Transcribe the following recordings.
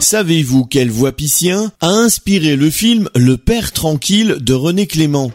Savez-vous quel voix a inspiré le film Le Père tranquille de René Clément?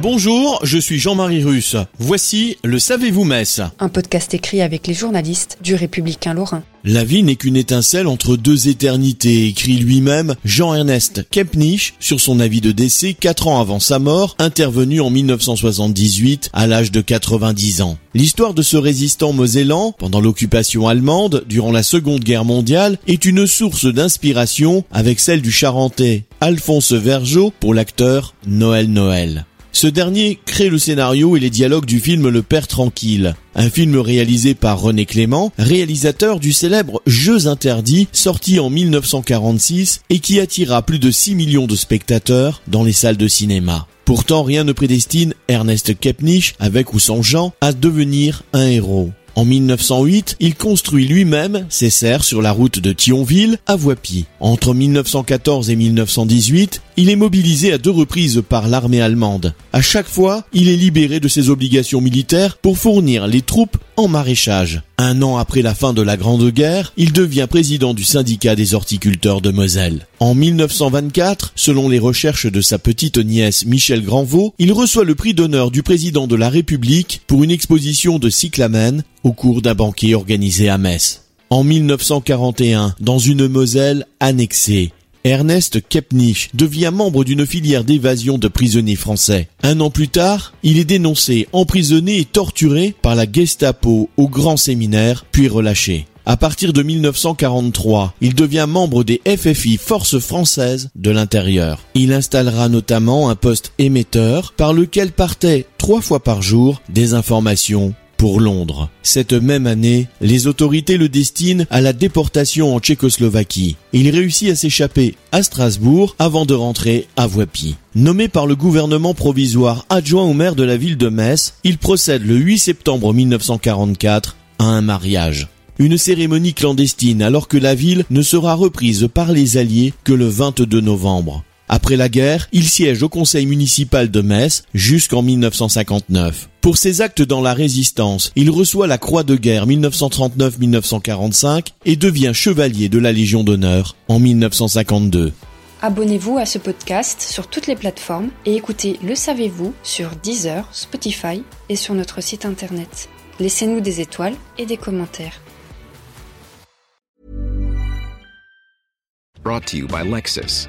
Bonjour, je suis Jean-Marie Russe. Voici le Savez-vous Metz Un podcast écrit avec les journalistes du Républicain Lorrain. La vie n'est qu'une étincelle entre deux éternités, écrit lui-même Jean-Ernest Kempnich sur son avis de décès quatre ans avant sa mort, intervenu en 1978 à l'âge de 90 ans. L'histoire de ce résistant mosellan pendant l'occupation allemande durant la Seconde Guerre mondiale est une source d'inspiration avec celle du Charentais Alphonse Vergeot pour l'acteur Noël Noël. Ce dernier crée le scénario et les dialogues du film Le Père Tranquille, un film réalisé par René Clément, réalisateur du célèbre Jeux interdits sorti en 1946 et qui attira plus de 6 millions de spectateurs dans les salles de cinéma. Pourtant, rien ne prédestine Ernest Kepnich, avec ou sans Jean, à devenir un héros. En 1908, il construit lui-même ses serres sur la route de Thionville à Voipy. Entre 1914 et 1918, il est mobilisé à deux reprises par l'armée allemande. À chaque fois, il est libéré de ses obligations militaires pour fournir les troupes en maraîchage. Un an après la fin de la Grande Guerre, il devient président du syndicat des horticulteurs de Moselle. En 1924, selon les recherches de sa petite nièce Michel Granvaux, il reçoit le prix d'honneur du président de la République pour une exposition de cyclamen au cours d'un banquet organisé à Metz. En 1941, dans une Moselle annexée, Ernest Kepnich devient membre d'une filière d'évasion de prisonniers français. Un an plus tard, il est dénoncé, emprisonné et torturé par la Gestapo au grand séminaire, puis relâché. À partir de 1943, il devient membre des FFI Forces françaises de l'intérieur. Il installera notamment un poste émetteur par lequel partaient trois fois par jour des informations pour Londres. Cette même année, les autorités le destinent à la déportation en Tchécoslovaquie. Il réussit à s'échapper à Strasbourg avant de rentrer à Voipy. Nommé par le gouvernement provisoire adjoint au maire de la ville de Metz, il procède le 8 septembre 1944 à un mariage. Une cérémonie clandestine alors que la ville ne sera reprise par les Alliés que le 22 novembre. Après la guerre, il siège au conseil municipal de Metz jusqu'en 1959. Pour ses actes dans la résistance, il reçoit la Croix de guerre 1939-1945 et devient chevalier de la Légion d'honneur en 1952. Abonnez-vous à ce podcast sur toutes les plateformes et écoutez Le Savez-vous sur Deezer, Spotify et sur notre site internet. Laissez-nous des étoiles et des commentaires. Brought to you by Lexus.